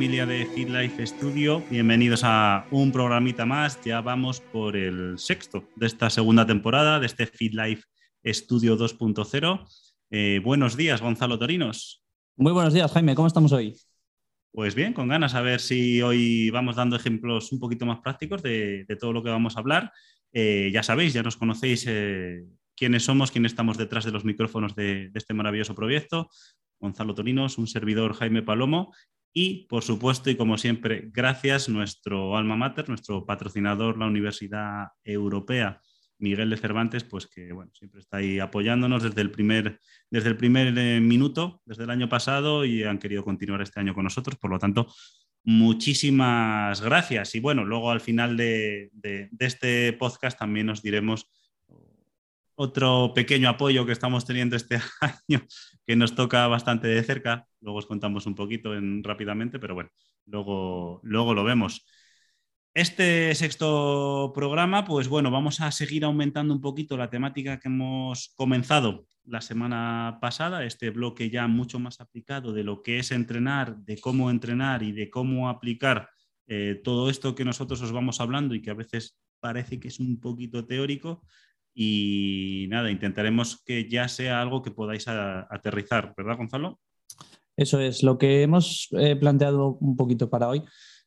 días, ¿qué tal familia de Fit Life Studio? Bienvenidos a un programita más, ya vamos por el sexto de esta segunda temporada de este Fit Life Studio 2.0. Eh, buenos días, Gonzalo Torinos. Muy buenos días, Jaime, ¿cómo estamos hoy? Pues bien, con ganas a ver si hoy vamos dando ejemplos un poquito más prácticos de, todo lo que vamos a hablar. Eh, ya sabéis, ya nos conocéis eh, quiénes somos, quiénes estamos detrás de los micrófonos de, de este maravilloso proyecto. Gonzalo Torinos, un servidor Jaime Palomo y, por supuesto, y como siempre, gracias nuestro alma mater, nuestro patrocinador, la Universidad Europea, Miguel de Cervantes, pues que bueno, siempre está ahí apoyándonos desde el primer, desde el primer eh, minuto, desde el año pasado, y han querido continuar este año con nosotros. Por lo tanto, muchísimas gracias. Y bueno, luego al final de, de este podcast también nos diremos otro pequeño apoyo que estamos teniendo este año que nos toca bastante de cerca. Luego os contamos un poquito en, rápidamente, pero bueno, luego, luego lo vemos. Este sexto programa, pues bueno, vamos a seguir aumentando un poquito la temática que hemos comenzado la semana pasada, este bloque ya mucho más aplicado de lo que es entrenar, de cómo entrenar y de cómo aplicar eh, todo esto que nosotros os vamos hablando y que a veces parece que es un poquito teórico, y nada, intentaremos que ya sea algo que podáis aterrizar, ¿verdad, Gonzalo? Eso es, lo que hemos eh, planteado un poquito para hoy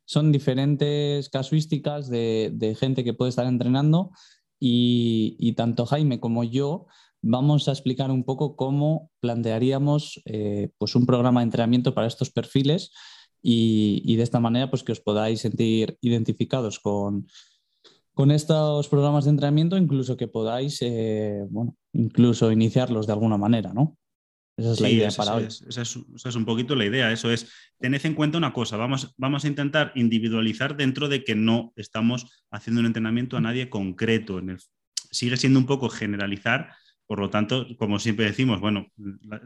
son diferentes casuísticas de, gente que puede estar entrenando y, tanto Jaime como yo vamos a explicar un poco cómo plantearíamos eh, pues un programa de entrenamiento para estos perfiles y, y, de esta manera pues que os podáis sentir identificados con, con estos programas de entrenamiento, incluso que podáis, eh, bueno, incluso iniciarlos de alguna manera, ¿no? Esa es la idea para hoy. esa, es, un poquito la idea. Eso es, tened en cuenta una cosa, vamos, vamos a intentar individualizar dentro de que no estamos haciendo un entrenamiento a nadie concreto. En el, sigue siendo un poco generalizar, por lo tanto, como siempre decimos, bueno,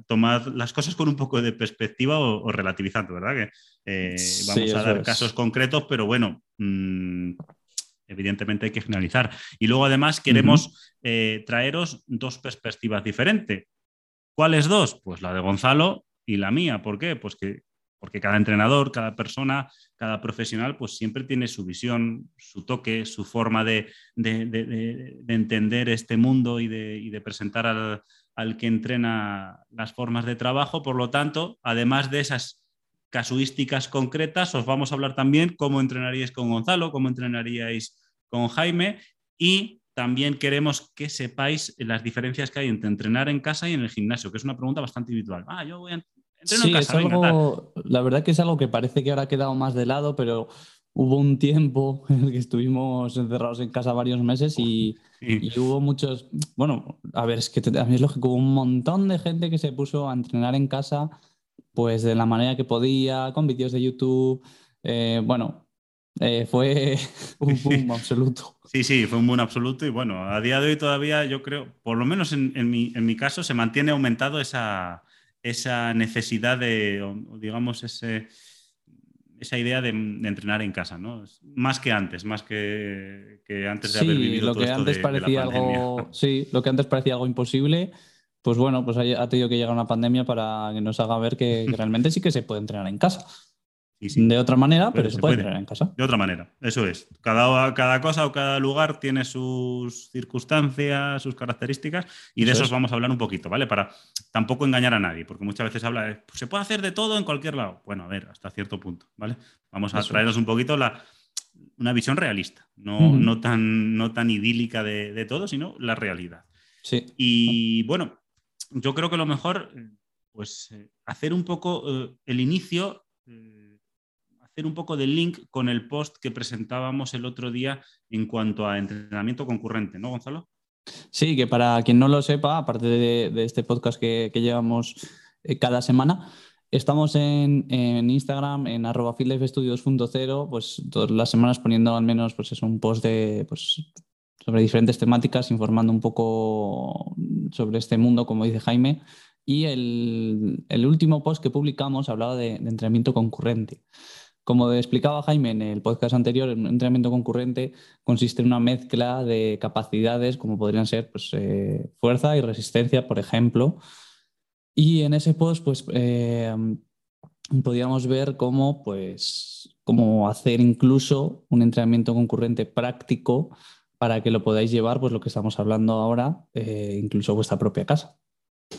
tomad las cosas con un poco de perspectiva o, relativizando, ¿verdad? Que eh, vamos a dar casos concretos, pero bueno, mm, evidentemente hay que finalizar. Y luego además queremos eh, traeros dos perspectivas diferentes. ¿Cuáles dos? Pues la de Gonzalo y la mía. ¿Por qué? Pues que, porque cada entrenador, cada persona, cada profesional, pues siempre tiene su visión, su toque, su forma de, entender este mundo y de, presentar al, al que entrena las formas de trabajo. Por lo tanto, además de esas casuísticas concretas, os vamos a hablar también cómo entrenaríais con Gonzalo, cómo entrenaríais con Jaime y también queremos que sepáis las diferencias que hay entre entrenar en casa y en el gimnasio, que es una pregunta bastante habitual. Ah, yo voy a entrenar en casa. la verdad que es algo que parece que ahora ha quedado más de lado, pero hubo un tiempo en el que estuvimos encerrados en casa varios meses y, hubo muchos, bueno, a ver, es que a mí es lógico, hubo un montón de gente que se puso a entrenar en casa pues de la manera que podía, con vídeos de YouTube. Eh, bueno, eh, fue un boom absoluto. Sí, sí, fue un boom absoluto y bueno, a día de hoy todavía yo creo, por lo menos en, mi, caso, se mantiene aumentado esa, esa necesidad de, digamos, ese, esa idea de, entrenar en casa, ¿no? Más que antes, más que, antes de haber vivido lo que antes parecía algo, Sí, lo que antes parecía algo imposible, pues bueno, pues ha, tenido que llegar una pandemia para que nos haga ver que, realmente sí que se puede entrenar en casa. De otra manera, pero, se, puede, entrenar en casa. De otra manera, eso es. Cada, cada cosa o cada lugar tiene sus circunstancias, sus características, y de eso vamos a hablar un poquito, ¿vale? Para tampoco engañar a nadie, porque muchas veces habla de, pues, se puede hacer de todo en cualquier lado. Bueno, a ver, hasta cierto punto, ¿vale? Vamos a traernos un poquito la, una visión realista, no, no, tan, no tan idílica de, de todo, sino la realidad. Sí. Y bueno, yo creo que lo mejor, pues, eh, hacer un poco eh, el inicio, eh, hacer un poco del link con el post que presentábamos el otro día en cuanto a entrenamiento concurrente, ¿no, Gonzalo? Sí, que para quien no lo sepa, aparte de, este podcast que, llevamos cada semana, Estamos en, Instagram, en arroba pues todas las semanas poniendo al menos pues, es un post de, pues, sobre diferentes temáticas, informando un poco sobre este mundo, como dice Jaime. Y el, último post que publicamos hablaba de, entrenamiento concurrente. Como explicaba Jaime en el podcast anterior, el entrenamiento concurrente consiste en una mezcla de capacidades como podrían ser pues, eh, fuerza y resistencia, por ejemplo. Y en ese post, pues eh, podíamos ver cómo, pues, cómo hacer incluso un entrenamiento concurrente práctico para que lo podáis llevar, pues lo que estamos hablando ahora, eh, incluso a vuestra propia casa.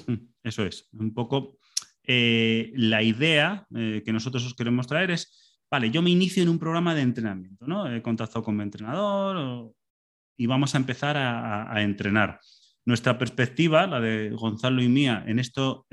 Mm, eso es, un poco eh, la idea eh, que nosotros os queremos traer es, vale, yo me inicio en un programa de entrenamiento, ¿no? He contactado con mi entrenador y vamos a empezar a, entrenar. Nuestra perspectiva, la de Gonzalo y mía, en esto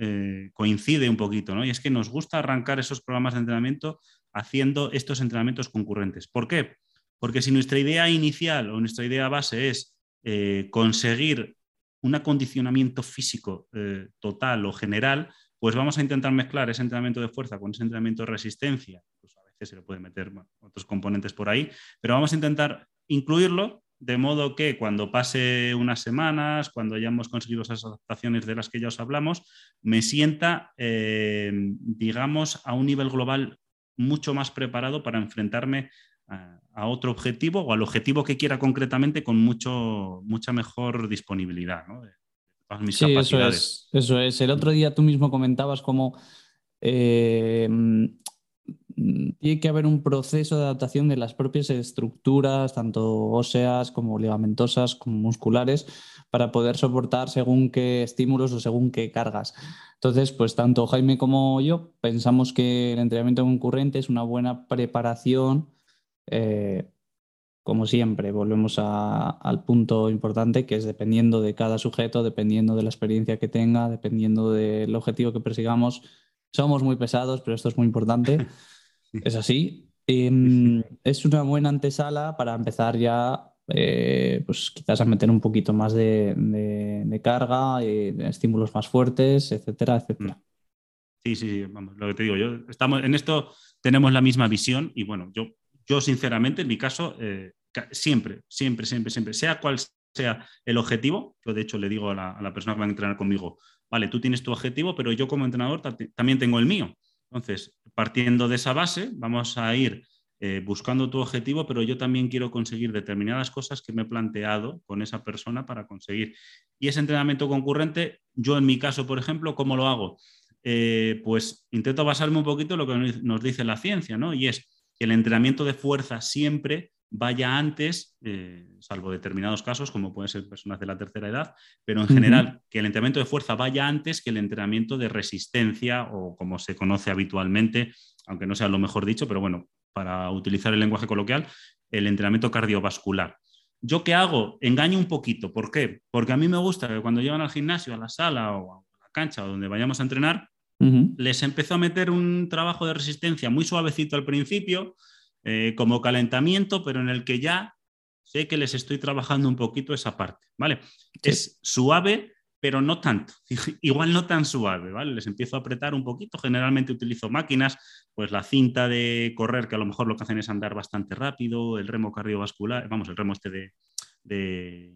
coincide un poquito, ¿no? Y es que nos gusta arrancar esos programas de entrenamiento haciendo estos entrenamientos concurrentes. ¿Por qué? Porque si nuestra idea inicial o nuestra idea base es eh, conseguir un acondicionamiento físico eh, total o general, pues vamos a intentar mezclar ese entrenamiento de fuerza con ese entrenamiento de resistencia. Pues a veces se le puede meter otros componentes por ahí, pero vamos a intentar incluirlo de modo que cuando pase unas semanas, cuando hayamos conseguido esas adaptaciones de las que ya os hablamos, me sienta, eh, digamos, a un nivel global mucho más preparado para enfrentarme a, otro objetivo o al objetivo que quiera concretamente con mucho, mucha mejor disponibilidad ¿no? de, todas mis sí, Eso es, eso es. El otro día tú mismo comentabas cómo eh, tiene que haber un proceso de adaptación de las propias estructuras, tanto óseas como ligamentosas, como musculares, para poder soportar según qué estímulos o según qué cargas. Entonces, pues tanto Jaime como yo pensamos que el entrenamiento concurrente es una buena preparación eh, como siempre, volvemos al punto importante que es dependiendo de cada sujeto, dependiendo de la experiencia que tenga, dependiendo del objetivo que persigamos. Somos muy pesados, pero esto es muy importante. es así. Em, es una buena antesala para empezar ya, eh, pues quizás a meter un poquito más de, carga, y estímulos más fuertes, etcétera, etcétera. Mm. Sí, sí, vamos, lo que te digo, yo estamos en esto tenemos la misma visión y bueno, yo yo, sinceramente, en mi caso, eh, siempre, siempre, siempre, siempre, sea cual sea el objetivo, yo de hecho le digo a la, persona que va a entrenar conmigo, vale, tú tienes tu objetivo, pero yo como entrenador también tengo el mío. Entonces, partiendo de esa base, vamos a ir eh, buscando tu objetivo, pero yo también quiero conseguir determinadas cosas que me he planteado con esa persona para conseguir. Y ese entrenamiento concurrente, yo en mi caso, por ejemplo, ¿cómo lo hago? Eh, pues intento basarme un poquito en lo que nos dice la ciencia, ¿no? Y es, que el entrenamiento de fuerza siempre vaya antes, eh, salvo determinados casos, como pueden ser personas de la tercera edad, pero en general, que el entrenamiento de fuerza vaya antes que el entrenamiento de resistencia o como se conoce habitualmente, aunque no sea lo mejor dicho, pero bueno, para utilizar el lenguaje coloquial, el entrenamiento cardiovascular. ¿Yo qué hago? Engaño un poquito. ¿Por qué? Porque a mí me gusta que cuando llegan al gimnasio, a la sala o a la cancha o donde vayamos a entrenar, les empezó a meter un trabajo de resistencia muy suavecito al principio, eh, como calentamiento, pero en el que ya sé que les estoy trabajando un poquito esa parte, ¿vale? Es suave, pero no tanto, igual no tan suave, ¿vale? Les empiezo a apretar un poquito, generalmente utilizo máquinas, pues la cinta de correr, que a lo mejor lo que hacen es andar bastante rápido, el remo cardiovascular, vamos, el remo este de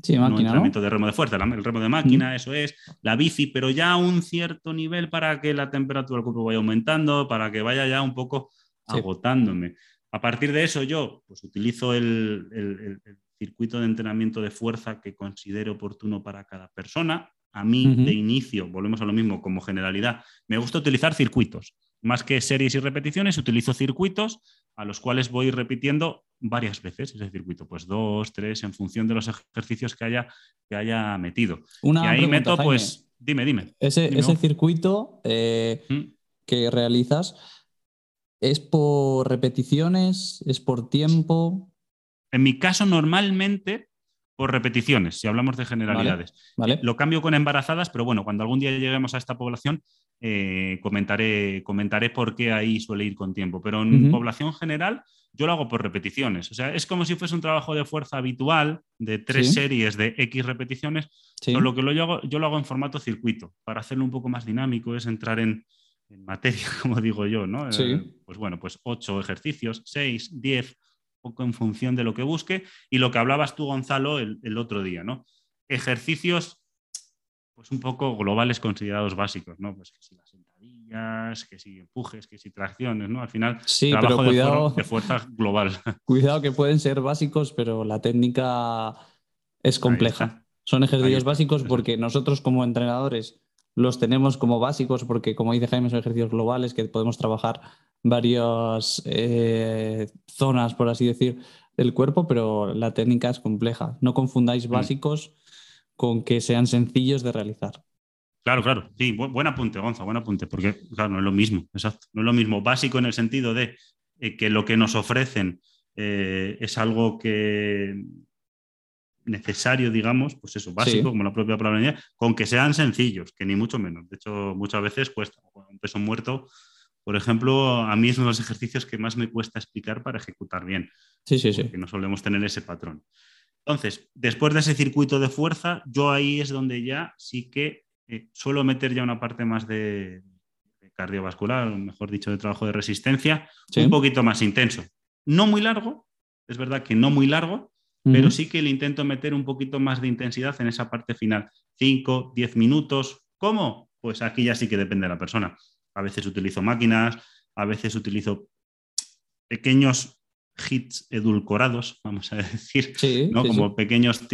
Sí, máquina, entrenamiento de remo de fuerza, el remo de máquina, eso es, la bici, pero ya a un cierto nivel para que la temperatura del cuerpo vaya aumentando, para que vaya ya un poco agotándome. A partir de eso yo pues, utilizo el, circuito de entrenamiento de fuerza que considere oportuno para cada persona. A mí, de inicio, volvemos a lo mismo como generalidad, me gusta utilizar circuitos. Más que series y repeticiones, utilizo circuitos a los cuales voy repitiendo varias veces ese circuito, pues dos, tres, en función de los ejercicios que haya, que haya metido. y ahí meto, pues, dime, dime. Ese, ese circuito eh, ¿Mm? que realizas, ¿es por repeticiones? ¿Es por tiempo? En mi caso, normalmente por repeticiones, si hablamos de generalidades. Vale, Lo cambio con embarazadas, pero bueno, cuando algún día lleguemos a esta población, eh, comentaré, comentaré por qué ahí suele ir con tiempo. Pero en población general, yo lo hago por repeticiones. O sea, es como si fuese un trabajo de fuerza habitual de tres series de X repeticiones, pero lo que lo yo, hago, yo lo hago en formato circuito, para hacerlo un poco más dinámico, es entrar en, materia, como digo yo, ¿no? Eh, pues bueno, pues ocho ejercicios, seis, diez, poco en función de lo que busque. Y lo que hablabas tú, Gonzalo, el, el otro día, ¿no? Ejercicios pues un poco globales considerados básicos, ¿no? Pues que si las sentadillas, que si empujes, que si tracciones, ¿no? Al final, sí, trabajo cuidado, de, fuerza global. Cuidado que pueden ser básicos, pero la técnica es compleja. Son ejercicios básicos porque nosotros como entrenadores los tenemos como básicos porque, como dice Jaime, son ejercicios globales que podemos trabajar varias eh, zonas, por así decir, del cuerpo, pero la técnica es compleja. No confundáis mm. básicos con que sean sencillos de realizar. Claro, claro. Sí, buen, apunte, Gonza, buen apunte, porque claro, no es lo mismo, exacto. No es lo mismo básico en el sentido de eh, que lo que nos ofrecen eh, es algo que necesario, digamos, pues eso, básico, como la propia palabra, con que sean sencillos, que ni mucho menos. De hecho, muchas veces cuesta. Un peso muerto, por ejemplo, a mí es uno de los ejercicios que más me cuesta explicar para ejecutar bien. Sí, sí, sí. Que no solemos tener ese patrón. Entonces, después de ese circuito de fuerza, yo ahí es donde ya sí que eh, suelo meter ya una parte más de, cardiovascular, o mejor dicho, de trabajo de resistencia, un poquito más intenso. No muy largo, es verdad que no muy largo, pero sí que le intento meter un poquito más de intensidad en esa parte final. 5, 10 minutos. ¿Cómo? Pues aquí ya sí que depende de la persona. A veces utilizo máquinas, a veces utilizo pequeños hits edulcorados, vamos a decir, ¿no? como pequeños,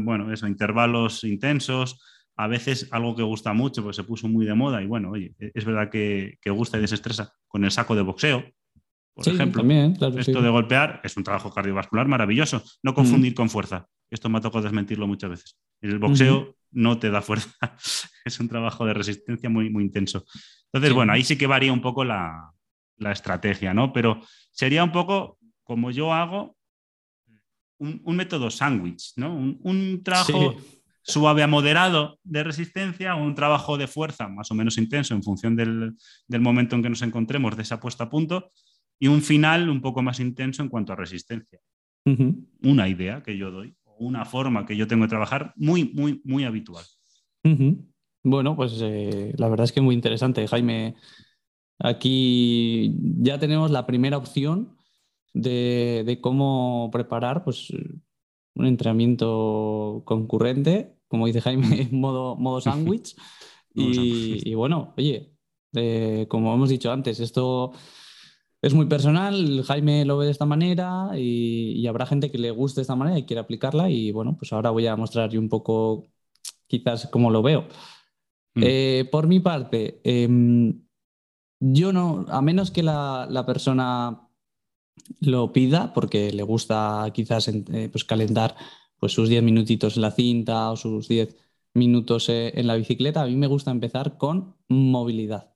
bueno, eso, intervalos intensos, a veces algo que gusta mucho, pues se puso muy de moda y bueno, oye, e-, es verdad que, gusta y desestresa con el saco de boxeo, por ejemplo. esto de golpear es un trabajo cardiovascular maravilloso, no confundir con fuerza. Esto me ha tocado desmentirlo muchas veces. El boxeo no te da fuerza, es un trabajo de resistencia muy, muy intenso. Entonces, bueno, ahí sí que varía un poco la, estrategia, ¿no? Pero sería un poco como yo hago un, método sándwich, ¿no? Un, trabajo suave a moderado de resistencia, un trabajo de fuerza más o menos intenso en función del, momento en que nos encontremos de esa puesta a punto y un final un poco más intenso en cuanto a resistencia. Una idea que yo doy, una forma que yo tengo de trabajar muy, muy, muy habitual. Bueno, pues eh, la verdad es que muy interesante, Jaime. Aquí ya tenemos la primera opción de, cómo preparar pues, un entrenamiento concurrente, como dice Jaime, en modo, modo sándwich. y, bueno, oye, eh, como hemos dicho antes, esto es muy personal, Jaime lo ve de esta manera y, habrá gente que le guste de esta manera y quiere aplicarla y bueno, pues ahora voy a mostrar un poco quizás cómo lo veo. Mm. Eh, por mi parte, em, yo no, a menos que la, la persona lo pida porque le gusta quizás eh, pues calentar pues sus 10 minutitos en la cinta o sus 10 minutos eh, en la bicicleta, a mí me gusta empezar con movilidad.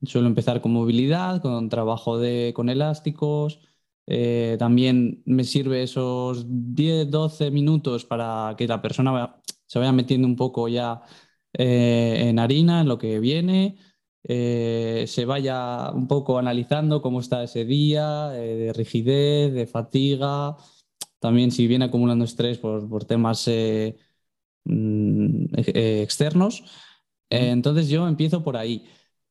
Mm. Suelo empezar con movilidad, con trabajo de, con elásticos. Eh, también me sirve esos 10, 12 minutos para que la persona se vaya metiendo un poco ya en harina, en lo que viene. Eh, se vaya un poco analizando cómo está ese día, eh, de rigidez, de fatiga, también si viene acumulando estrés por, temas eh, mm, externos. entonces yo empiezo por ahí.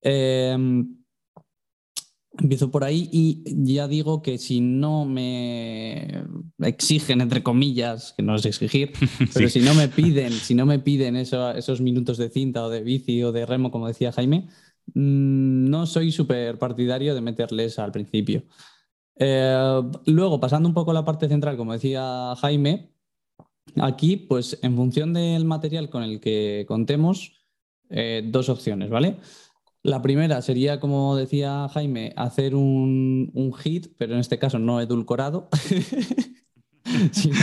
Em, empiezo por ahí y ya digo que si no me exigen, entre comillas, que no es exigir, pero si no me piden, si no me piden esos minutos de cinta o de bici o de remo, como decía Jaime, Mm, no soy súper partidario de meterles al principio. Eh, luego, pasando un poco a la parte central, como decía Jaime, aquí, pues en función del material con el que contemos, eh, dos opciones, ¿vale? La primera sería, como decía Jaime, hacer un, un hit, pero en este caso no edulcorado. sino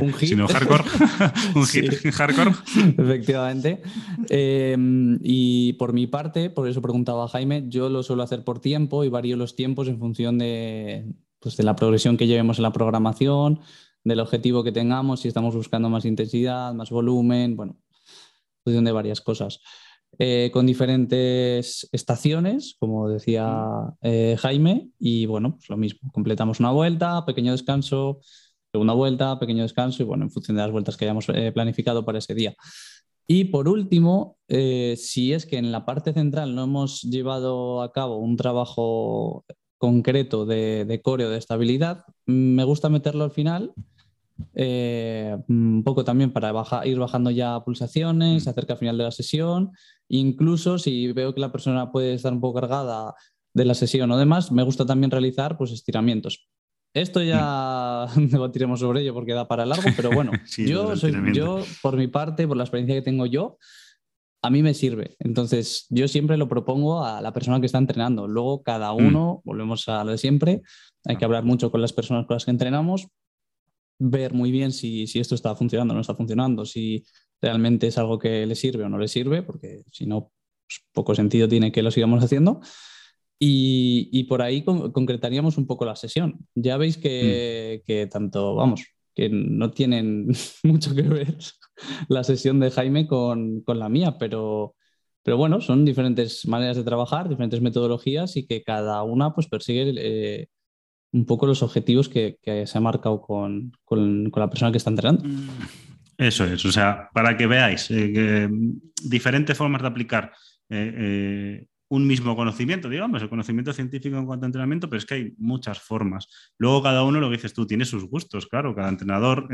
un, hit. Sino hardcore. un hit hardcore. Efectivamente. Em, y por mi parte, por eso preguntaba Jaime, yo lo suelo hacer por tiempo y varío los tiempos en función de, pues, de la progresión que llevemos en la programación, del objetivo que tengamos, si estamos buscando más intensidad, más volumen, bueno, en función de varias cosas. Eh, con diferentes estaciones, como decía eh, Jaime, y bueno, pues lo mismo, completamos una vuelta, pequeño descanso, segunda vuelta, pequeño descanso y bueno, en función de las vueltas que hayamos eh, planificado para ese día. Y por último, si es que en la parte central no hemos llevado a cabo un trabajo concreto de, de coreo de estabilidad, me gusta meterlo al final, eh, un poco también para ir bajando ya pulsaciones, acerca al final de la sesión, incluso si veo que la persona puede estar un poco cargada de la sesión o demás, me gusta también realizar pues, estiramientos. Esto ya debatiremos sobre ello porque da para largo, pero bueno, yo, soy, yo, por mi parte, por la experiencia que tengo yo, a mí me sirve. Entonces, yo siempre lo propongo a la persona que está entrenando. Luego, cada mm. uno, volvemos a lo de siempre, hay que hablar mucho con las personas con las que entrenamos, ver muy bien si, esto está funcionando o no está funcionando, si realmente es algo que le sirve o no le sirve, porque si no, pues, poco sentido tiene que lo sigamos haciendo. Y, por ahí concretaríamos un poco la sesión. Ya veis que, mm. que tanto, vamos, que no tienen mucho que ver la sesión de Jaime con, la mía, pero, pero bueno, son diferentes maneras de trabajar, diferentes metodologías y que cada una pues persigue eh, un poco los objetivos que, se ha marcado con, la persona que está entrenando. Mm, eso es, o sea, para que veáis eh, diferentes formas de aplicar eh, un mismo conocimiento, digamos, el conocimiento científico en cuanto a entrenamiento, pero es que hay muchas formas. Luego cada uno, lo que dices tú, tiene sus gustos, claro, cada entrenador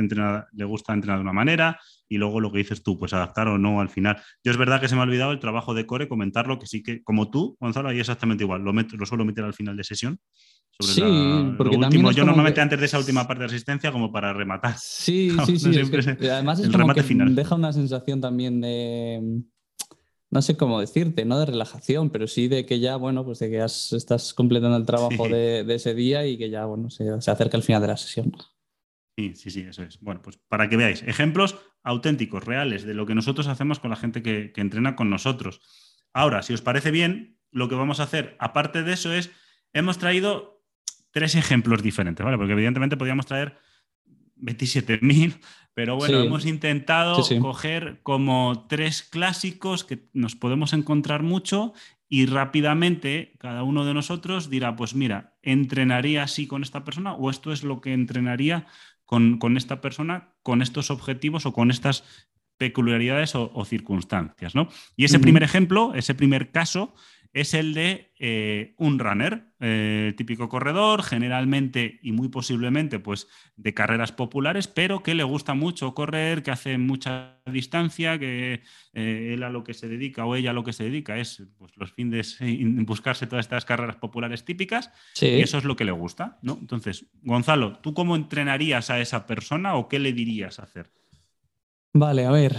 le gusta entrenar de una manera y luego lo que dices tú, pues adaptar o no al final. Yo es verdad que se me ha olvidado el trabajo de Core, comentarlo, que sí que, como tú, Gonzalo, ahí exactamente igual, lo, lo suelo meter al final de sesión. Sí, porque último, yo normalmente antes de esa última parte de asistencia como para rematar. Sí, sí, sí. además es como que deja una sensación también de no sé cómo decirte, no de relajación, pero sí de que ya, bueno, pues de que estás completando el trabajo de, ese día y que ya, bueno, se, acerca el final de la sesión. Sí, sí, sí, eso es. Bueno, pues para que veáis, ejemplos auténticos, reales, de lo que nosotros hacemos con la gente que, entrena con nosotros. Ahora, si os parece bien, lo que vamos a hacer, aparte de eso, es, hemos traído tres ejemplos diferentes, ¿vale? Porque evidentemente podríamos traer 27.000, pero bueno, hemos intentado coger como tres clásicos que nos podemos encontrar mucho y rápidamente cada uno de nosotros dirá, pues mira, entrenaría así con esta persona o esto es lo que entrenaría con, esta persona, con estos objetivos o con estas peculiaridades o, circunstancias. ¿no? Y ese primer ejemplo, ese primer caso, es el de eh, un runner, eh, típico corredor, generalmente y muy posiblemente pues, de carreras populares, pero que le gusta mucho correr, que hace mucha distancia, que eh, él a lo que se dedica o ella a lo que se dedica es pues, los fines buscarse todas estas carreras populares típicas y eso es lo que le gusta. ¿no? Entonces, Gonzalo, ¿tú cómo entrenarías a esa persona o qué le dirías a hacer? Vale, a ver,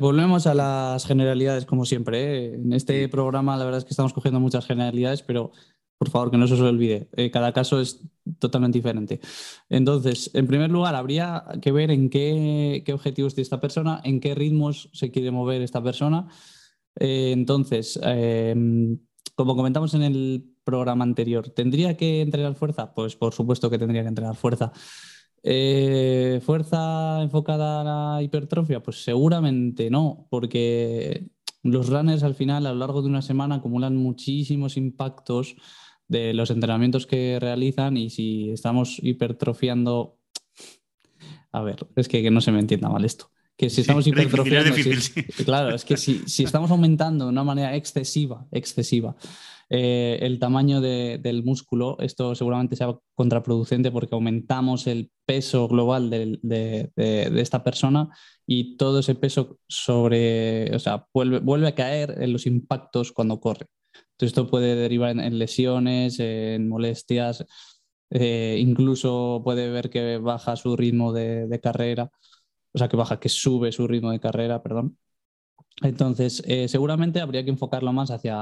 volvemos a las generalidades como siempre. ¿eh? En este programa la verdad es que estamos cogiendo muchas generalidades, pero por favor que no se os olvide, eh, cada caso es totalmente diferente. Entonces, en primer lugar, habría que ver en qué, objetivos tiene esta persona, en qué ritmos se quiere mover esta persona. Eh, entonces, em, como comentamos en el programa anterior, ¿tendría que entrenar fuerza? Pues por supuesto que tendría que entrenar fuerza. Eh, ¿Fuerza enfocada a la hipertrofia? Pues seguramente no, porque los runners al final a lo largo de una semana acumulan muchísimos impactos de los entrenamientos que realizan y si estamos hipertrofiando, a ver, es que, no se me entienda mal esto, que si estamos hipertrofiando, claro, es que si, si estamos aumentando de una manera excesiva, excesiva, eh, el tamaño del músculo, esto seguramente sea contraproducente porque aumentamos el peso global de, esta persona y todo ese peso sobre, o sea, vuelve, a caer en los impactos cuando corre. Entonces esto puede derivar en, lesiones, en molestias, eh, incluso puede ver que baja su ritmo de carrera, o sea, que baja, que sube su ritmo de carrera, perdón. Entonces, eh, seguramente habría que enfocarlo más hacia,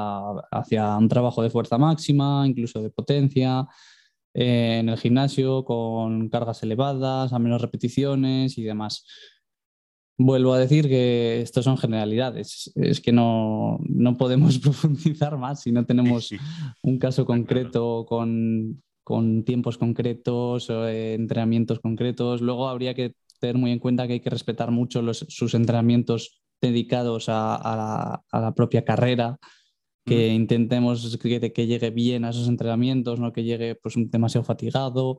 hacia, un trabajo de fuerza máxima, incluso de potencia, eh, en el gimnasio, con cargas elevadas, a menos repeticiones y demás. Vuelvo a decir que estos son generalidades, es que no, no podemos profundizar más si no tenemos un caso concreto con, con tiempos concretos, eh, entrenamientos concretos. Luego habría que tener muy en cuenta que hay que respetar mucho los, sus entrenamientos dedicados a, la, propia carrera, que intentemos que, que, llegue bien a esos entrenamientos, no que llegue pues, demasiado fatigado.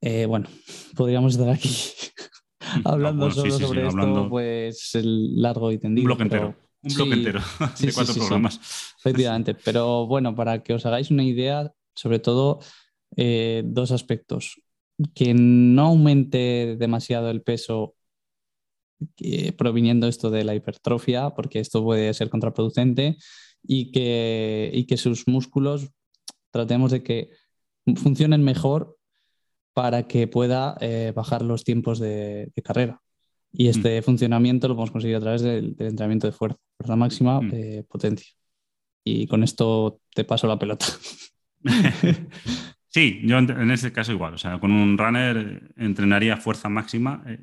Eh, bueno, podríamos estar aquí hablando solo sobre esto, pues largo y tendido. Un bloque entero. Un bloque entero de cuatro programas. efectivamente, pero bueno, para que os hagáis una idea, sobre todo eh, dos aspectos. Que no aumente demasiado el peso proviniendo esto de la hipertrofia, porque esto puede ser contraproducente, y que, que sus músculos tratemos de que funcionen mejor para que pueda eh, bajar los tiempos de, carrera. Y este funcionamiento lo podemos conseguir a través del, entrenamiento de fuerza, fuerza máxima, de potencia. Y con esto te paso la pelota. sí, yo en ese caso igual. O sea, con un runner entrenaría fuerza máxima eh,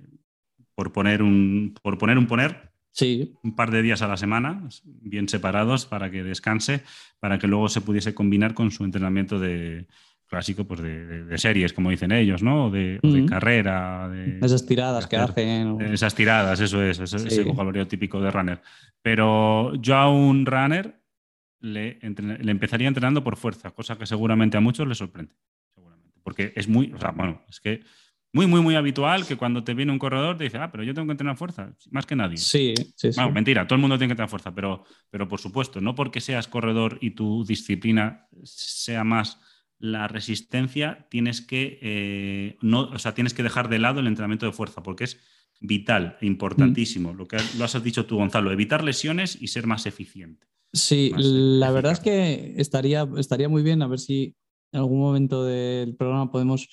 por, poner un, por poner un poner. Sí. Un par de días a la semana, bien separados, para que descanse, para que luego se pudiese combinar con su entrenamiento de, clásico pues de, series, como dicen ellos, ¿no? De, de carrera. De, esas tiradas que hacen. Esas tiradas, eso es, ese vocabulario típico de runner. Pero yo a un runner le, le, empezaría entrenando por fuerza, cosa que seguramente a muchos les sorprende. Seguramente. Porque es muy, o sea, bueno, es que muy, muy, muy habitual que cuando te viene un corredor te dice, ah, pero yo tengo que entrenar fuerza, más que nadie. Sí, sí, sí. mentira, todo el mundo tiene que entrenar fuerza, pero, pero por supuesto, no porque seas corredor y tu disciplina sea más la resistencia, tienes que, eh, no, o sea, tienes que dejar de lado el entrenamiento de fuerza, porque es vital importantísimo. Lo que lo has dicho tú, Gonzalo, evitar lesiones y ser más eficiente. Sí, la verdad es que estaría, estaría muy bien a ver si en algún momento del programa podemos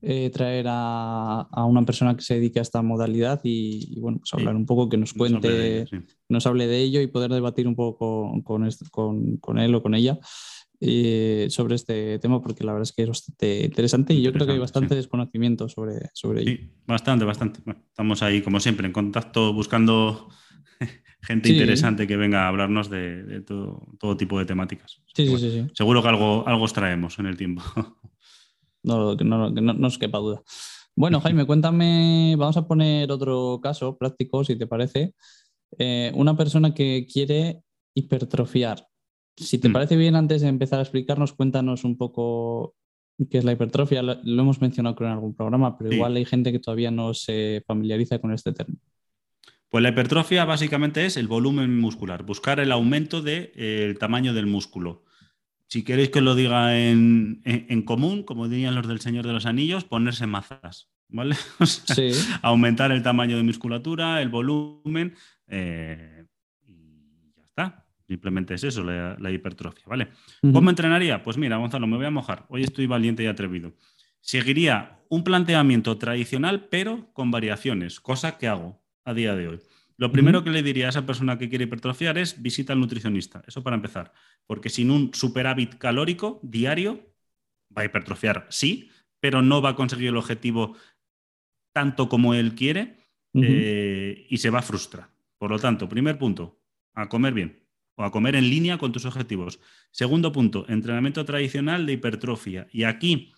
eh, traer a, una persona que se dedique a esta modalidad y, bueno, pues hablar un poco, que nos cuente, nos hable de, ello, y poder debatir un poco con, con, él o con ella. Eh, sobre este tema porque la verdad es que es bastante interesante y yo creo que hay bastante desconocimiento sobre, sobre ello. Sí, bastante, bastante. estamos ahí, como siempre, en contacto buscando gente interesante que venga a hablarnos de, todo, tipo de temáticas. Sí, sí, sí, Seguro que algo, algo os traemos en el tiempo. no, no, no, nos quepa duda. Bueno, Jaime, cuéntame, vamos a poner otro caso práctico, si te parece. Eh, una persona que quiere hipertrofiar. Si te mm. parece bien, antes de empezar a explicarnos, cuéntanos un poco qué es la hipertrofia. Lo, hemos mencionado en algún programa, pero igual hay gente que todavía no se familiariza con este término. Pues la hipertrofia básicamente es el volumen muscular, buscar el aumento del de, tamaño del músculo. Si queréis que lo diga en, común, como dirían los del Señor de los Anillos, ponerse mazas, ¿vale? Aumentar el tamaño de musculatura, el volumen, eh, y ya está. Simplemente es eso, la, hipertrofia, ¿vale? ¿Cómo entrenaría? Pues mira, Gonzalo, me voy a mojar. Hoy estoy valiente y atrevido. Seguiría un planteamiento tradicional, pero con variaciones, cosa que hago a día de hoy. Lo primero que le diría a esa persona que quiere hipertrofiar es visita al nutricionista. Eso para empezar. Porque sin un superávit calórico diario, va a hipertrofiar, sí, pero no va a conseguir el objetivo tanto como él quiere eh, y se va a frustrar. Por lo tanto, primer punto, a comer bien o a comer en línea con tus objetivos. Segundo punto, entrenamiento tradicional de hipertrofia. Y aquí,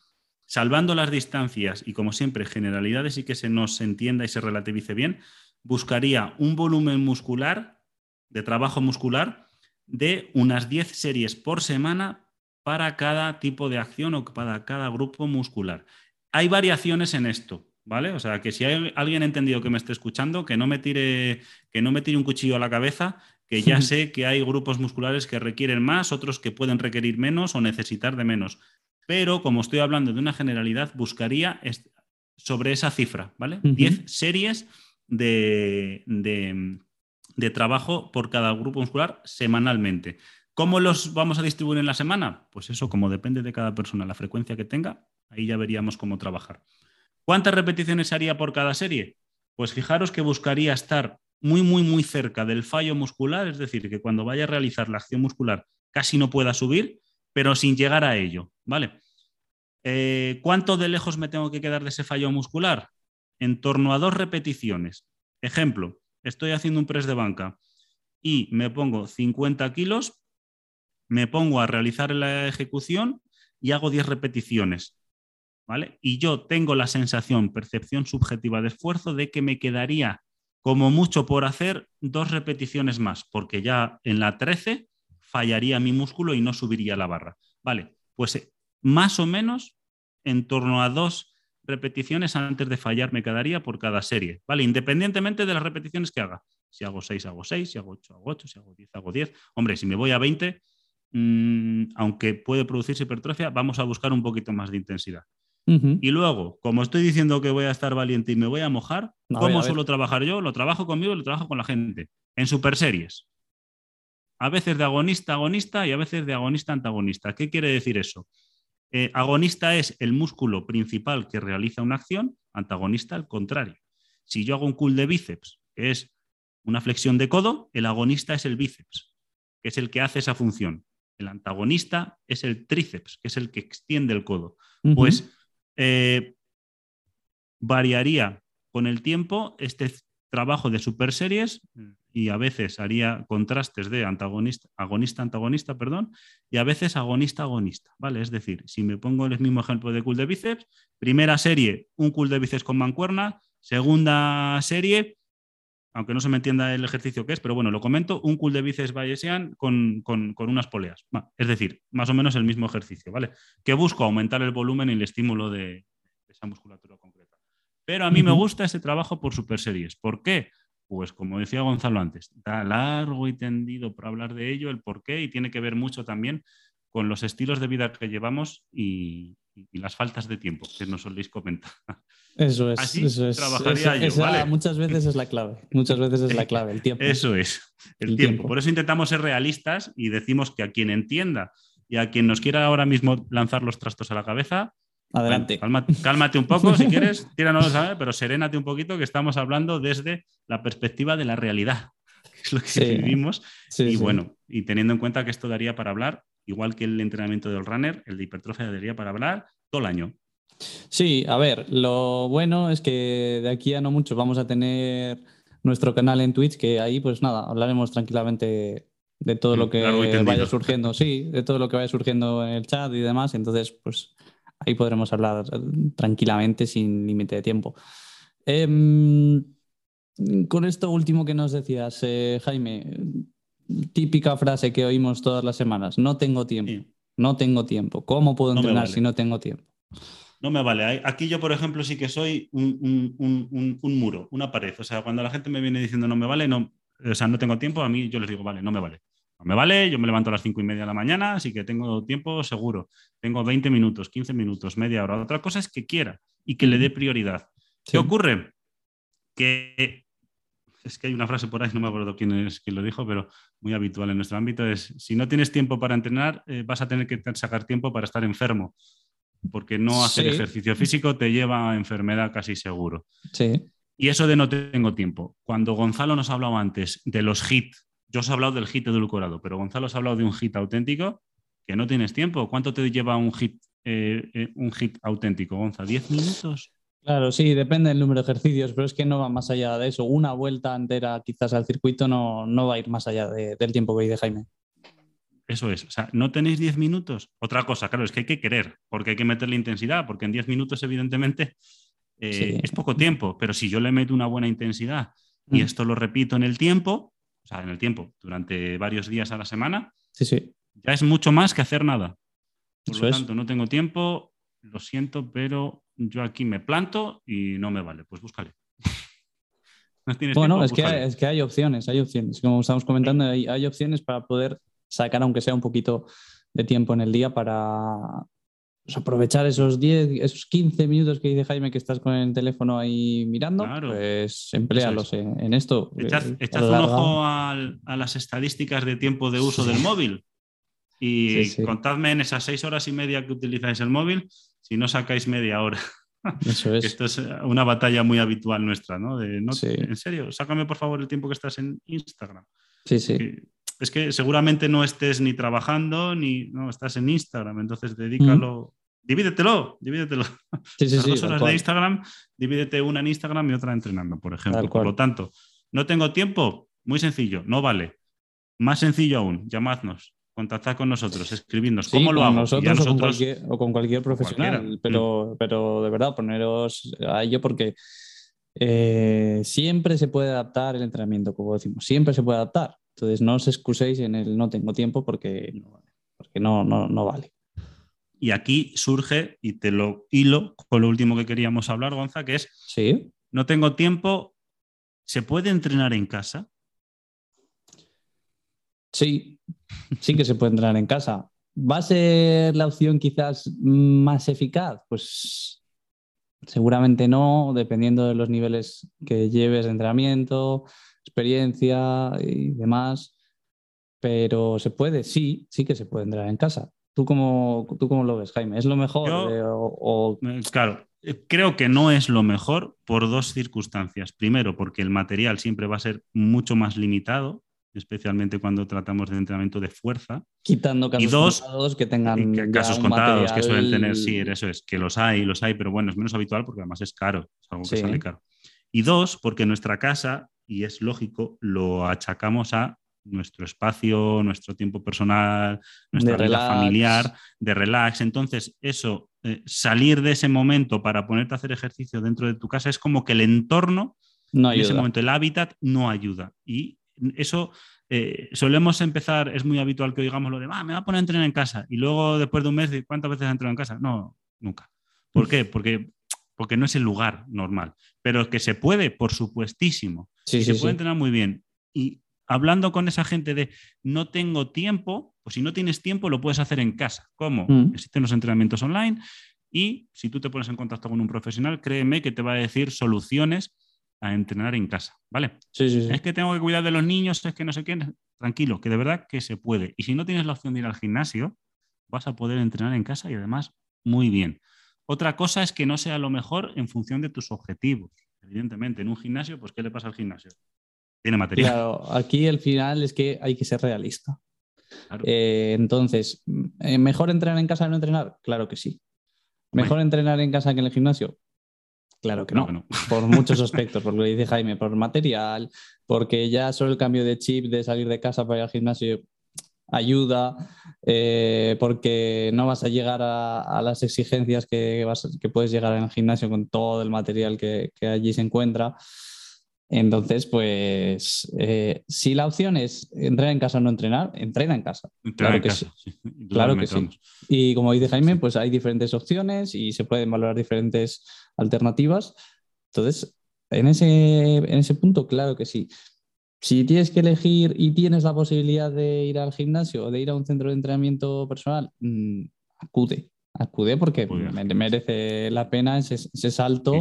salvando las distancias y como siempre, generalidades y que se nos entienda y se relativice bien, buscaría un volumen muscular, de trabajo muscular, de unas 10 series por semana para cada tipo de acción o para cada grupo muscular. Hay variaciones en esto, ¿vale? O sea, que si hay alguien entendido que me esté escuchando, que no me tire, que no me tire un cuchillo a la cabeza, que ya sé que hay grupos musculares que requieren más, otros que pueden requerir menos o necesitar de menos. Pero como estoy hablando de una generalidad, buscaría sobre esa cifra, ¿vale? 10 series de, trabajo por cada grupo muscular semanalmente. ¿Cómo los vamos a distribuir en la semana? Pues eso, como depende de cada persona, la frecuencia que tenga, ahí ya veríamos cómo trabajar. ¿Cuántas repeticiones haría por cada serie? Pues fijaros que buscaría estar muy, muy, muy cerca del fallo muscular, es decir, que cuando vaya a realizar la acción muscular casi no pueda subir, pero sin llegar a ello, ¿vale? Eh, ¿Cuánto de lejos me tengo que quedar de ese fallo muscular? En torno a dos repeticiones. Ejemplo, estoy haciendo un press de banca y me pongo 50 kilos, me pongo a realizar la ejecución y hago 10 repeticiones. ¿Vale? Y yo tengo la sensación, percepción subjetiva de esfuerzo de que me quedaría como mucho por hacer dos repeticiones más, porque ya en la 13 fallaría mi músculo y no subiría la barra. Vale, pues eh, más o menos en torno a dos repeticiones antes de fallar me quedaría por cada serie, ¿vale? Independientemente de las repeticiones que haga. Si hago 6, hago 6, si hago 8, hago 8, si hago 10, hago 10. Hombre, si me voy a 20, mm, aunque puede producirse hipertrofia, vamos a buscar un poquito más de intensidad. Y luego, como estoy diciendo que voy a estar valiente y me voy a mojar, ¿cómo suelo trabajar yo? Lo trabajo conmigo y lo trabajo con la gente. En super series. A veces de agonista agonista y a veces de agonista antagonista. ¿Qué quiere decir eso? Eh, agonista es el músculo principal que realiza una acción, antagonista al contrario. Si yo hago un cool de bíceps, que es una flexión de codo, el agonista es el bíceps, que es el que hace esa función. El antagonista es el tríceps, que es el que extiende el codo. Pues eh, variaría con el tiempo este trabajo de super series y a veces haría contrastes de antagonista, agonista, antagonista, perdón, y a veces agonista, agonista, ¿vale? Es decir, si me pongo el mismo ejemplo de cool de bíceps, primera serie, un cool de bíceps con mancuerna, segunda serie, aunque no se me entienda el ejercicio que es, pero bueno, lo comento, un cool de bíceps bayesian con, con, unas poleas. Es decir, más o menos el mismo ejercicio, ¿vale? Que busco aumentar el volumen y el estímulo de esa musculatura concreta. Pero a mí me gusta ese trabajo por super series. ¿Por qué? Pues como decía Gonzalo antes, da largo y tendido para hablar de ello, el por qué, y tiene que ver mucho también con los estilos de vida que llevamos y, las faltas de tiempo que nos soléis comentar. Eso es, eso es. Trabajaría Muchas veces es la clave, muchas veces es la clave, el tiempo. Eso es, el, tiempo. Por eso intentamos ser realistas y decimos que a quien entienda y a quien nos quiera ahora mismo lanzar los trastos a la cabeza, Adelante. cálmate, un poco si quieres, tíranos, pero serénate un poquito que estamos hablando desde la perspectiva de la realidad, que es lo que vivimos. y bueno, y teniendo en cuenta que esto daría para hablar, igual que el entrenamiento del runner, el de hipertrofia daría para hablar todo el año. Sí, a ver, lo bueno es que de aquí a no mucho vamos a tener nuestro canal en Twitch, que ahí pues nada, hablaremos tranquilamente de todo lo mm, que vaya surgiendo, sí, de todo lo que vaya surgiendo en el chat y demás. Entonces, pues ahí podremos hablar tranquilamente sin límite de tiempo. Em, con esto último que nos decías, eh, Jaime, típica frase que oímos todas las semanas, no tengo tiempo, no tengo tiempo. ¿Cómo puedo entrenar si no tengo tiempo? No me vale. Aquí yo, por ejemplo, sí que soy un, un, muro, una pared. O sea, cuando la gente me viene diciendo no me vale, no, o sea, no tengo tiempo, a mí yo les digo, vale, no me vale me vale, yo me levanto a las cinco y media de la mañana, así que tengo tiempo seguro. Tengo 20 minutos, 15 minutos, media hora. Otra cosa es que quiera y que le dé prioridad. ¿Qué ocurre? Que es que hay una frase por ahí, no me acuerdo quién es quien lo dijo, pero muy habitual en nuestro ámbito, es si no tienes tiempo para entrenar, eh, vas a tener que sacar tiempo para estar enfermo, porque no hacer ejercicio físico te lleva a enfermedad casi seguro. Sí. Y eso de no tengo tiempo. Cuando Gonzalo nos hablaba antes de los hits yo os he hablado del hit edulcorado, pero Gonzalo os ha hablado de un hit auténtico que no tienes tiempo. ¿Cuánto te lleva un hit, eh, eh, un hit auténtico, Gonzalo? ¿10 minutos? Claro, sí, depende del número de ejercicios, pero es que no va más allá de eso. Una vuelta entera quizás al circuito no, no va a ir más allá del tiempo que dice Jaime. Eso es, o sea, ¿no tenéis 10 minutos? Otra cosa, claro, es que hay que querer, porque hay que meterle intensidad, porque en 10 minutos evidentemente eh, es poco tiempo, pero si yo le meto una buena intensidad y mm. esto lo repito en el tiempo, o sea, en el tiempo, durante varios días a la semana, sí, sí. ya es mucho más que hacer nada. Por lo tanto, no tengo tiempo, lo siento, pero yo aquí me planto y no me vale. Pues búscale. bueno, es, que hay, es que hay opciones, hay opciones. Como estamos comentando, hay, hay opciones para poder sacar, aunque sea un poquito de tiempo en el día, para, pues aprovechar esos 10, esos 15 minutos que dice Jaime que estás con el teléfono ahí mirando, pues emplealos en, esto. Echad, eh, un ojo a las estadísticas de tiempo de uso del móvil y contadme en esas seis horas y media que utilizáis el móvil, si no sacáis media hora. Eso es. Esto es una batalla muy habitual nuestra, ¿no? De, no En serio, sácame por favor el tiempo que estás en Instagram. Sí, sí es que seguramente no estés ni trabajando ni no estás en Instagram, entonces dedícalo, divídetelo, divídetelo. Sí, sí, dos horas de Instagram, divídete una en Instagram y otra entrenando, por ejemplo. Por lo tanto, no tengo tiempo, muy sencillo, no vale. Más sencillo aún, llamadnos, contactad con nosotros, escribidnos. ¿Cómo lo hago? Nosotros, O, con cualquier, profesional, pero, mm. pero de verdad, poneros a ello porque eh, siempre se puede adaptar el entrenamiento, como decimos, siempre se puede adaptar. Entonces no os excuséis en el no tengo tiempo porque, porque no, no, no vale. Y aquí surge, y te lo hilo con lo último que queríamos hablar, Gonza, que es, ¿Sí? no tengo tiempo, ¿se puede entrenar en casa? Sí, sí que se puede entrenar en casa. ¿Va a ser la opción quizás más eficaz? Pues seguramente no, dependiendo de los niveles que lleves de entrenamiento, experiencia y demás, pero se puede, sí, sí que se puede entrar en casa. ¿Tú cómo, ¿Tú cómo lo ves, Jaime? ¿Es lo mejor? Eh, o, eh, Claro, eh, creo que no es lo mejor por dos circunstancias. Primero, porque el material siempre va a ser mucho más limitado, especialmente cuando tratamos de entrenamiento de fuerza. Quitando casos Y dos, contados que tengan. ya casos un contados que suelen tener, sí, eso es, que los hay, los hay, pero bueno, es menos habitual porque además es caro, es algo que Sí. sale caro. Y dos, porque nuestra casa, y es lógico, lo achacamos a nuestro espacio, nuestro tiempo personal, nuestra De vida familiar, de relax. Entonces, eso, eh, salir de ese momento para ponerte a hacer ejercicio dentro de tu casa es como que el entorno No en ese momento el hábitat no ayuda. Y eso eh, solemos empezar, es muy habitual que oigamos lo de, "Ah, me voy a poner a entrenar en casa. Y luego, después de un mes, ¿cuántas veces has entrenado en casa? No, nunca. ¿Por qué? Porque, porque no es el lugar normal. Pero que se puede, por supuestísimo. Sí, y sí, se puede sí. entrenar muy bien. Y hablando con esa gente de no tengo tiempo, pues si no tienes tiempo lo puedes hacer en casa. ¿Cómo? Mm. Existen los entrenamientos online y si tú te pones en contacto con un profesional, créeme que te va a decir soluciones a entrenar en casa, ¿vale? Sí, sí, sí. Es que tengo que cuidar de los niños, es que no sé qué. Tranquilo, que de verdad que se puede. Y si no tienes la opción de ir al gimnasio, vas a poder entrenar en casa y además muy bien. Otra cosa es que no sea lo mejor en función de tus objetivos. Evidentemente, en un gimnasio, pues ¿qué le pasa al gimnasio? Tiene material. Claro, aquí el final es que hay que ser realista. Claro. Eh, entonces, ¿eh, ¿mejor entrenar en casa que no entrenar? Claro que sí. ¿Mejor entrenar en casa que en el gimnasio? Claro que no. Claro que no. Por muchos aspectos, por lo que dice Jaime, por material, porque ya solo el cambio de chip de salir de casa para ir al gimnasio ayuda, eh, porque no vas a llegar a, a las exigencias que, vas- que puedes llegar en el gimnasio con todo el material que, que allí se encuentra. Entonces, pues, eh, si la opción es entrenar en casa o no entrenar, entrena en casa. Claro en que casa, sí, Claro que sí. Y como dice Jaime, pues hay diferentes opciones y se pueden valorar diferentes alternativas. Entonces, en ese, en ese punto, claro que sí. Si tienes que elegir y tienes la posibilidad de ir al gimnasio o de ir a un centro de entrenamiento personal, mm, acude, acude porque merece la pena ese, ese salto.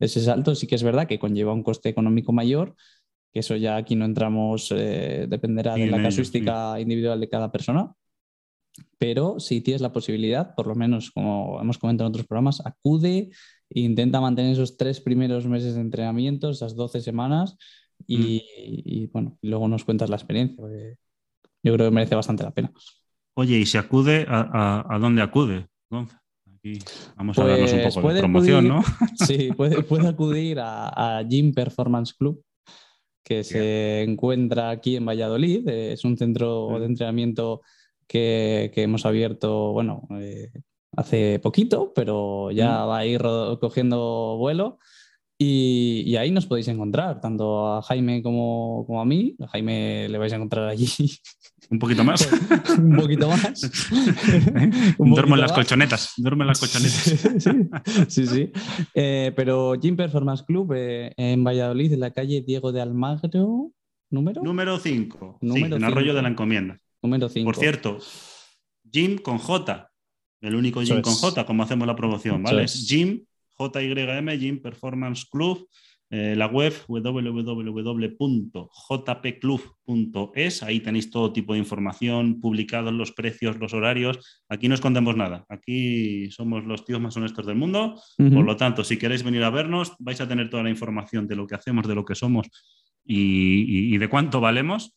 Ese salto sí que es verdad que conlleva un coste económico mayor, que eso ya aquí no entramos, eh, dependerá de la casuística individual de cada persona. Pero si tienes la posibilidad, por lo menos como hemos comentado en otros programas, acude e intenta mantener esos tres primeros meses de entrenamiento, esas 12 semanas, y, Mm. y, bueno, y luego nos cuentas la experiencia, porque yo creo que merece bastante la pena. Oye, ¿y si acude, a, a- a dónde acude? Gonza? Aquí vamos a darnos un Pues poco de puede promoción, acudir- ¿no? Sí, puede, puede acudir a, a Gym Performance Club, que se encuentra aquí en Valladolid. Es un centro Mm. de entrenamiento que, que hemos abierto, bueno, eh, hace poquito, pero ya Mm. va a ir cogiendo vuelo. Y, y ahí nos podéis encontrar, tanto a Jaime como, como a mí. A Jaime le vais a encontrar allí Un poquito más. un poquito más. Un Duermo poquito en las más. colchonetas. Duermo en las colchonetas. Sí, sí, sí. Eh, pero Gym Performance Club eh, en Valladolid, en la calle Diego de Almagro, número Número 5. Sí, Número en Arroyo de la Encomienda. número 5. Por cierto, Jim con J. El único Jim con. J, como hacemos la promoción, ¿vale? es. Jim, J-Y-M, Jim Performance Club. eh, la web www.jpclub.es. Ahí tenéis todo tipo de información, publicados los precios, los horarios. Aquí no escondemos nada. Aquí somos los tíos más honestos del mundo. Por lo tanto, si queréis venir a vernos, vais a tener toda la información de lo que hacemos, de lo que somos y, y- y de cuánto valemos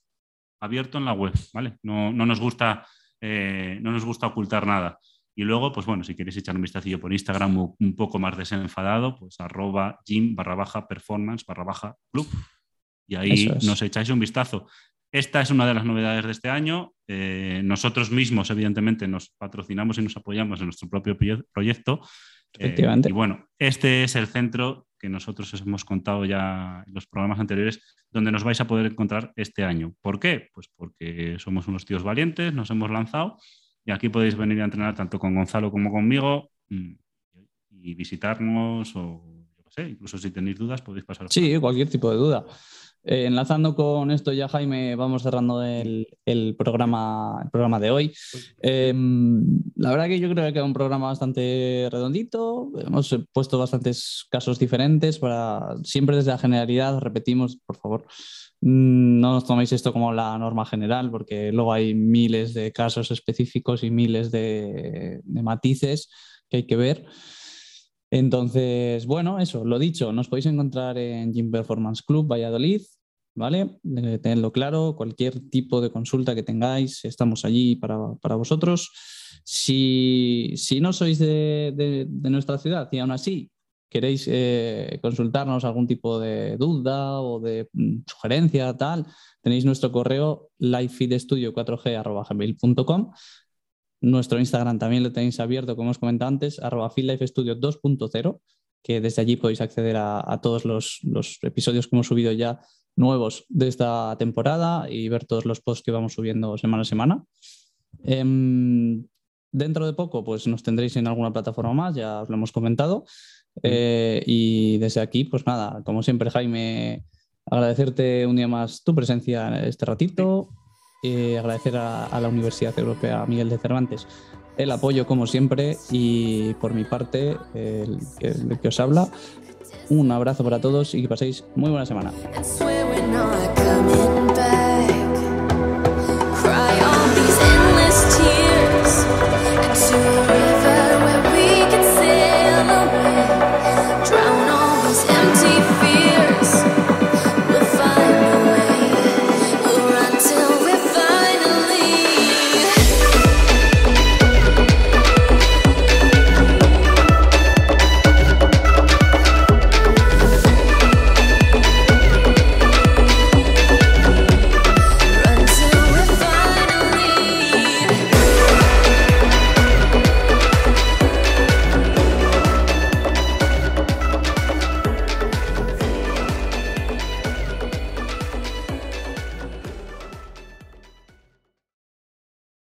abierto en la web, ¿vale? No, no nos gusta, eh, no nos gusta ocultar nada. Y luego, pues bueno, si queréis echar un vistacillo por Instagram un, poco más desenfadado, pues arroba gym barra baja performance barra baja club. Y ahí es. nos echáis un vistazo. Esta es una de las novedades de este año. Eh, nosotros mismos, evidentemente, nos patrocinamos y nos apoyamos en nuestro propio proye- proyecto. Eh, Efectivamente. y bueno, este es el centro que nosotros os hemos contado ya en los programas anteriores, donde nos vais a poder encontrar este año. ¿Por qué? Pues porque somos unos tíos valientes, nos hemos lanzado y aquí podéis venir a entrenar tanto con Gonzalo como conmigo mm, y visitarnos o yo qué sé, incluso si tenéis dudas podéis pasar. Sí, cualquier tipo de duda. Eh, enlazando con esto ya, Jaime, vamos cerrando el, el programa, el programa de hoy. Eh, la verdad que yo creo que queda un programa bastante redondito. Hemos puesto bastantes casos diferentes para siempre desde la generalidad. Repetimos, por favor, no nos toméis esto como la norma general, porque luego hay miles de casos específicos y miles de, de matices que hay que ver. Entonces, bueno, eso, lo dicho, nos podéis encontrar en Gym Performance Club Valladolid, ¿vale? Eh, tenedlo claro, cualquier tipo de consulta que tengáis, estamos allí para, vosotros. Si, no sois de, nuestra ciudad y aún así queréis eh, consultarnos algún tipo de duda o de mm, sugerencia, tal, tenéis nuestro correo livefeedstudio4g.gmail.com nuestro Instagram también lo tenéis abierto, como os comentado antes, arroba 2.0, que desde allí podéis acceder a, todos los, episodios que hemos subido ya nuevos de esta temporada y ver todos los posts que vamos subiendo semana a semana. Em, dentro de poco, pues nos tendréis en alguna plataforma más, ya os lo hemos comentado. Eh, y desde aquí, pues nada, como siempre, Jaime, agradecerte un día más tu presencia en este ratito. Eh, agradecer a, la Universidad Europea Miguel de Cervantes el apoyo como siempre y por mi parte el, que os habla. Un abrazo para todos y que paséis muy buena semana